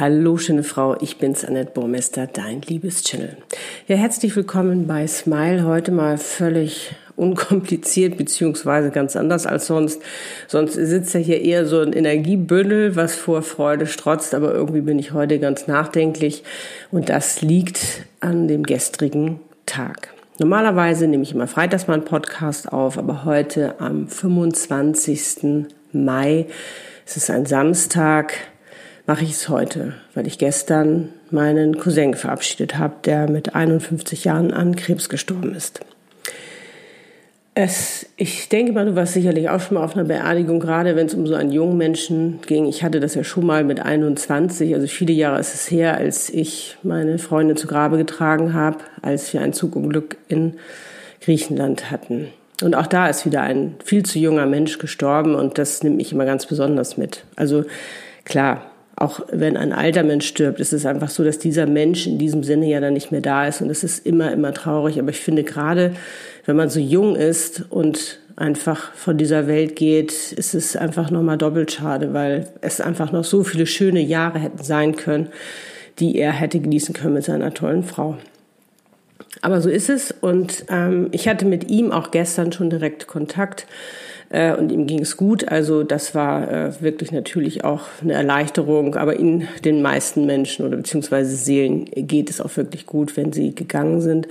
Hallo, schöne Frau, ich bin's, Annette Burmester, dein Liebeschannel. Ja, herzlich willkommen bei Smile. Heute mal völlig unkompliziert, beziehungsweise ganz anders als sonst. Sonst sitzt ja hier eher so ein Energiebündel, was vor Freude strotzt, aber irgendwie bin ich heute ganz nachdenklich und das liegt an dem gestrigen Tag. Normalerweise nehme ich immer freitags mal einen Podcast auf, aber heute am 25. Mai, es ist ein Samstag, mache ich es heute, weil ich gestern meinen Cousin verabschiedet habe, der mit 51 Jahren an Krebs gestorben ist. Es, ich denke mal, du warst sicherlich auch schon mal auf einer Beerdigung, gerade wenn es um so einen jungen Menschen ging. Ich hatte das ja schon mal mit 21, also viele Jahre ist es her, als ich meine Freundin zu Grabe getragen habe, als wir ein Zugunglück in Griechenland hatten. Und auch da ist wieder ein viel zu junger Mensch gestorben und das nimmt mich immer ganz besonders mit. Also klar, auch wenn ein alter Mensch stirbt, ist es einfach so, dass dieser Mensch in diesem Sinne ja dann nicht mehr da ist. Und es ist immer, immer traurig. Aber ich finde gerade, wenn man so jung ist und einfach von dieser Welt geht, ist es einfach nochmal doppelt schade, weil es einfach noch so viele schöne Jahre hätten sein können, die er hätte genießen können mit seiner tollen Frau. Aber so ist es. Und ähm, ich hatte mit ihm auch gestern schon direkt Kontakt äh, und ihm ging es gut. Also das war äh, wirklich natürlich auch eine Erleichterung. Aber in den meisten Menschen oder beziehungsweise Seelen geht es auch wirklich gut, wenn sie gegangen sind.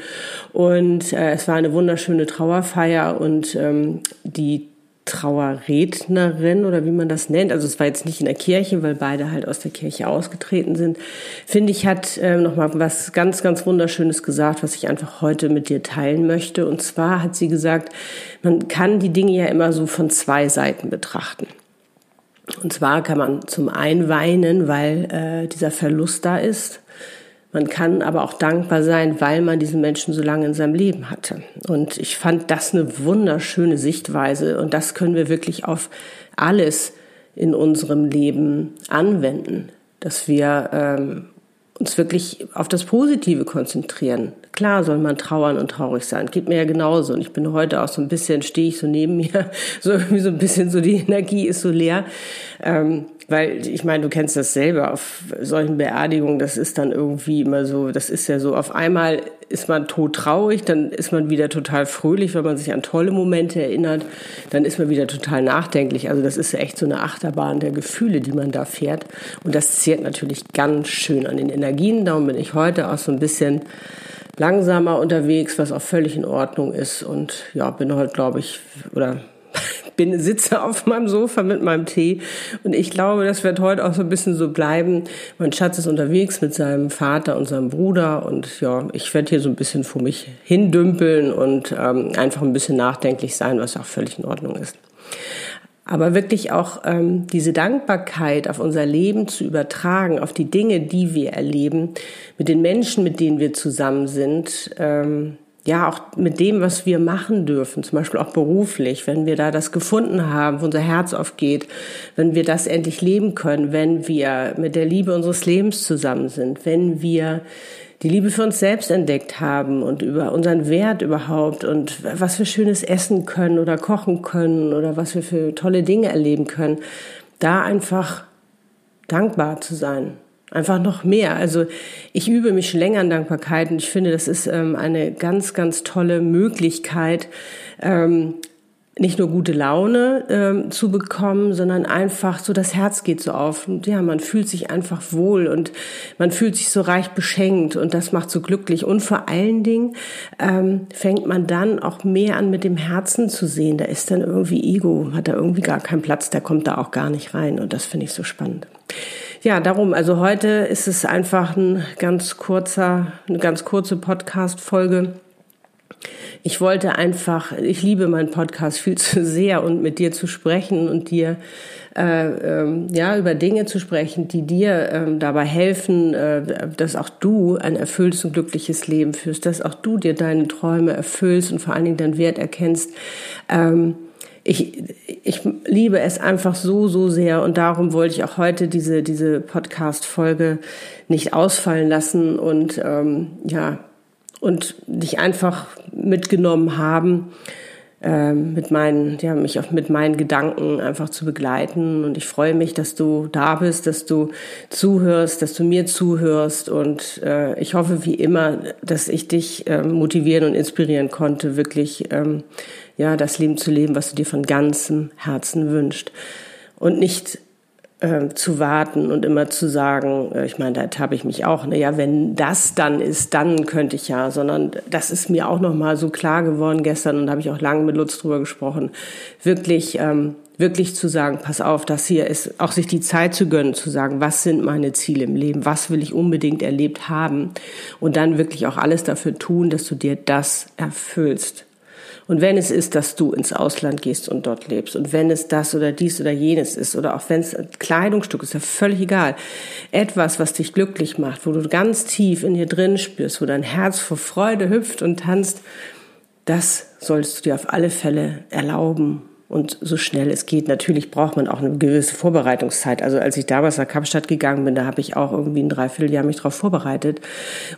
Und äh, es war eine wunderschöne Trauerfeier und ähm, die Trauerrednerin oder wie man das nennt, also es war jetzt nicht in der Kirche, weil beide halt aus der Kirche ausgetreten sind, finde ich, hat äh, nochmal was ganz, ganz Wunderschönes gesagt, was ich einfach heute mit dir teilen möchte. Und zwar hat sie gesagt, man kann die Dinge ja immer so von zwei Seiten betrachten. Und zwar kann man zum einen weinen, weil äh, dieser Verlust da ist man kann aber auch dankbar sein, weil man diesen Menschen so lange in seinem Leben hatte. Und ich fand das eine wunderschöne Sichtweise und das können wir wirklich auf alles in unserem Leben anwenden, dass wir ähm, uns wirklich auf das Positive konzentrieren. Klar soll man trauern und traurig sein. Geht mir ja genauso. Und ich bin heute auch so ein bisschen, stehe ich so neben mir, so irgendwie so ein bisschen so, die Energie ist so leer. Ähm, weil ich meine, du kennst das selber auf solchen Beerdigungen, das ist dann irgendwie immer so, das ist ja so, auf einmal ist man todtraurig, dann ist man wieder total fröhlich, wenn man sich an tolle Momente erinnert, dann ist man wieder total nachdenklich. Also das ist ja echt so eine Achterbahn der Gefühle, die man da fährt. Und das zehrt natürlich ganz schön an den Energien. Darum bin ich heute auch so ein bisschen langsamer unterwegs, was auch völlig in Ordnung ist. Und ja, bin heute, glaube ich, oder bin, sitze auf meinem Sofa mit meinem Tee und ich glaube, das wird heute auch so ein bisschen so bleiben. Mein Schatz ist unterwegs mit seinem Vater und seinem Bruder und ja, ich werde hier so ein bisschen vor mich hindümpeln und ähm, einfach ein bisschen nachdenklich sein, was auch völlig in Ordnung ist. Aber wirklich auch ähm, diese Dankbarkeit auf unser Leben zu übertragen, auf die Dinge, die wir erleben, mit den Menschen, mit denen wir zusammen sind, ähm, ja, auch mit dem, was wir machen dürfen, zum Beispiel auch beruflich, wenn wir da das gefunden haben, wo unser Herz aufgeht, wenn wir das endlich leben können, wenn wir mit der Liebe unseres Lebens zusammen sind, wenn wir die Liebe für uns selbst entdeckt haben und über unseren Wert überhaupt und was wir schönes essen können oder kochen können oder was wir für tolle Dinge erleben können, da einfach dankbar zu sein Einfach noch mehr. Also ich übe mich schon länger an Dankbarkeit und ich finde, das ist ähm, eine ganz, ganz tolle Möglichkeit, ähm, nicht nur gute Laune ähm, zu bekommen, sondern einfach so das Herz geht so auf und ja, man fühlt sich einfach wohl und man fühlt sich so reich beschenkt und das macht so glücklich und vor allen Dingen ähm, fängt man dann auch mehr an mit dem Herzen zu sehen. Da ist dann irgendwie Ego, hat da irgendwie gar keinen Platz, der kommt da auch gar nicht rein und das finde ich so spannend ja, darum, also heute ist es einfach ein ganz kurzer, eine ganz kurze Podcast-Folge. Ich wollte einfach, ich liebe meinen Podcast viel zu sehr und mit dir zu sprechen und dir äh, ähm, ja über Dinge zu sprechen, die dir ähm, dabei helfen, äh, dass auch du ein erfülltes und glückliches Leben führst, dass auch du dir deine Träume erfüllst und vor allen Dingen deinen Wert erkennst. Ähm, ich, ich liebe es einfach so, so sehr und darum wollte ich auch heute diese, diese Podcast-Folge nicht ausfallen lassen und ähm, ja, und dich einfach mitgenommen haben, ähm, mit meinen, ja, mich auch mit meinen Gedanken einfach zu begleiten. Und ich freue mich, dass du da bist, dass du zuhörst, dass du mir zuhörst. Und äh, ich hoffe wie immer, dass ich dich äh, motivieren und inspirieren konnte, wirklich ähm, ja das Leben zu leben, was du dir von ganzem Herzen wünscht. Und nicht äh, zu warten und immer zu sagen, äh, ich meine, da habe ich mich auch, naja, wenn das dann ist, dann könnte ich ja, sondern das ist mir auch nochmal so klar geworden gestern und habe ich auch lange mit Lutz drüber gesprochen, wirklich, ähm, wirklich zu sagen, pass auf, das hier ist, auch sich die Zeit zu gönnen, zu sagen, was sind meine Ziele im Leben, was will ich unbedingt erlebt haben und dann wirklich auch alles dafür tun, dass du dir das erfüllst. Und wenn es ist, dass du ins Ausland gehst und dort lebst und wenn es das oder dies oder jenes ist oder auch wenn es ein Kleidungsstück ist, ja völlig egal. Etwas, was dich glücklich macht, wo du ganz tief in dir drin spürst, wo dein Herz vor Freude hüpft und tanzt, das solltest du dir auf alle Fälle erlauben und so schnell es geht. Natürlich braucht man auch eine gewisse Vorbereitungszeit. Also als ich damals nach Kapstadt gegangen bin, da habe ich auch irgendwie ein Dreivierteljahr mich darauf vorbereitet.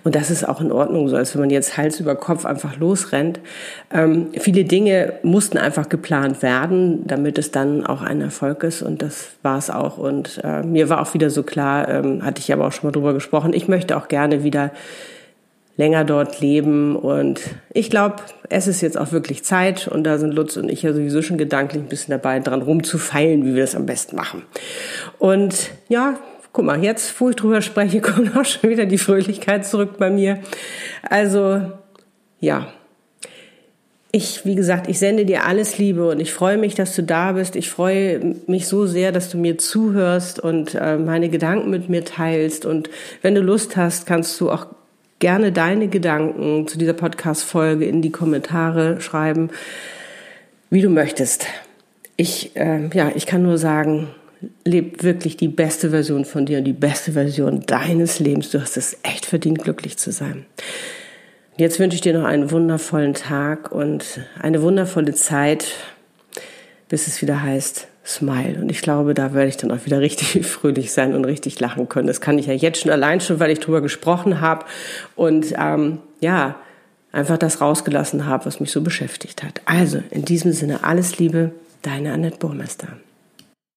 Und das ist auch in Ordnung, so als wenn man jetzt Hals über Kopf einfach losrennt. Ähm, viele Dinge mussten einfach geplant werden, damit es dann auch ein Erfolg ist. Und das war es auch. Und äh, mir war auch wieder so klar, ähm, hatte ich aber auch schon mal drüber gesprochen, ich möchte auch gerne wieder länger dort leben. Und ich glaube, es ist jetzt auch wirklich Zeit. Und da sind Lutz und ich ja sowieso schon gedanklich ein bisschen dabei, dran rumzufeilen, wie wir das am besten machen. Und ja, guck mal, jetzt, wo ich drüber spreche, kommt auch schon wieder die Fröhlichkeit zurück bei mir. Also, ja. Ich, wie gesagt, ich sende dir alles Liebe und ich freue mich, dass du da bist. Ich freue mich so sehr, dass du mir zuhörst und äh, meine Gedanken mit mir teilst. Und wenn du Lust hast, kannst du auch gerne deine Gedanken zu dieser Podcast-Folge in die Kommentare schreiben, wie du möchtest. Ich, äh, ja, ich kann nur sagen, leb wirklich die beste Version von dir und die beste Version deines Lebens. Du hast es echt verdient, glücklich zu sein. Jetzt wünsche ich dir noch einen wundervollen Tag und eine wundervolle Zeit, bis es wieder heißt, Smile. Und ich glaube, da werde ich dann auch wieder richtig fröhlich sein und richtig lachen können. Das kann ich ja jetzt schon allein schon, weil ich drüber gesprochen habe und ähm, ja, einfach das rausgelassen habe, was mich so beschäftigt hat. Also, in diesem Sinne, alles Liebe, deine Annette Burmester.